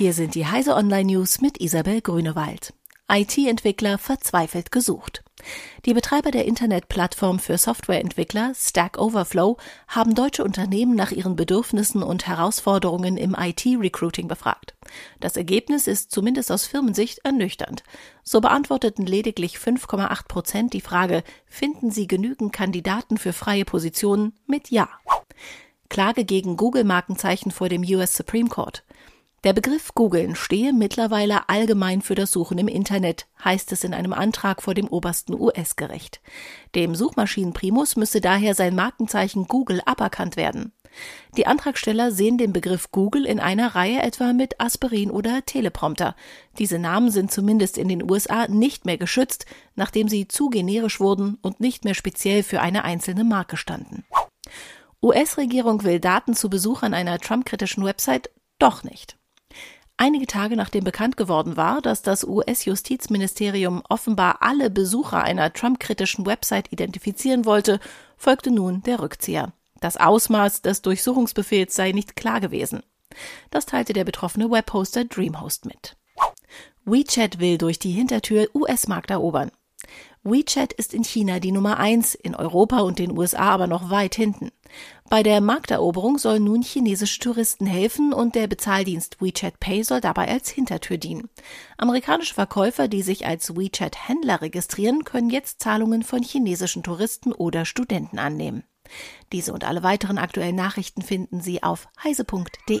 Hier sind die Heise Online News mit Isabel Grünewald. IT-Entwickler verzweifelt gesucht. Die Betreiber der Internetplattform für Softwareentwickler Stack Overflow haben deutsche Unternehmen nach ihren Bedürfnissen und Herausforderungen im IT-Recruiting befragt. Das Ergebnis ist zumindest aus Firmensicht ernüchternd. So beantworteten lediglich 5,8 Prozent die Frage, finden Sie genügend Kandidaten für freie Positionen mit Ja. Klage gegen Google-Markenzeichen vor dem US Supreme Court. Der Begriff Googeln stehe mittlerweile allgemein für das Suchen im Internet, heißt es in einem Antrag vor dem obersten US-Gericht. Dem Suchmaschinenprimus müsse daher sein Markenzeichen Google aberkannt werden. Die Antragsteller sehen den Begriff Google in einer Reihe etwa mit Aspirin oder Teleprompter. Diese Namen sind zumindest in den USA nicht mehr geschützt, nachdem sie zu generisch wurden und nicht mehr speziell für eine einzelne Marke standen. US-Regierung will Daten zu Besuchern einer Trump-kritischen Website doch nicht. Einige Tage nachdem bekannt geworden war, dass das US-Justizministerium offenbar alle Besucher einer Trump-kritischen Website identifizieren wollte, folgte nun der Rückzieher. Das Ausmaß des Durchsuchungsbefehls sei nicht klar gewesen. Das teilte der betroffene Webhoster Dreamhost mit. WeChat will durch die Hintertür US-Markt erobern. WeChat ist in China die Nummer eins, in Europa und den USA aber noch weit hinten. Bei der Markteroberung sollen nun chinesische Touristen helfen und der Bezahldienst WeChat Pay soll dabei als Hintertür dienen. Amerikanische Verkäufer, die sich als WeChat-Händler registrieren, können jetzt Zahlungen von chinesischen Touristen oder Studenten annehmen. Diese und alle weiteren aktuellen Nachrichten finden Sie auf heise.de.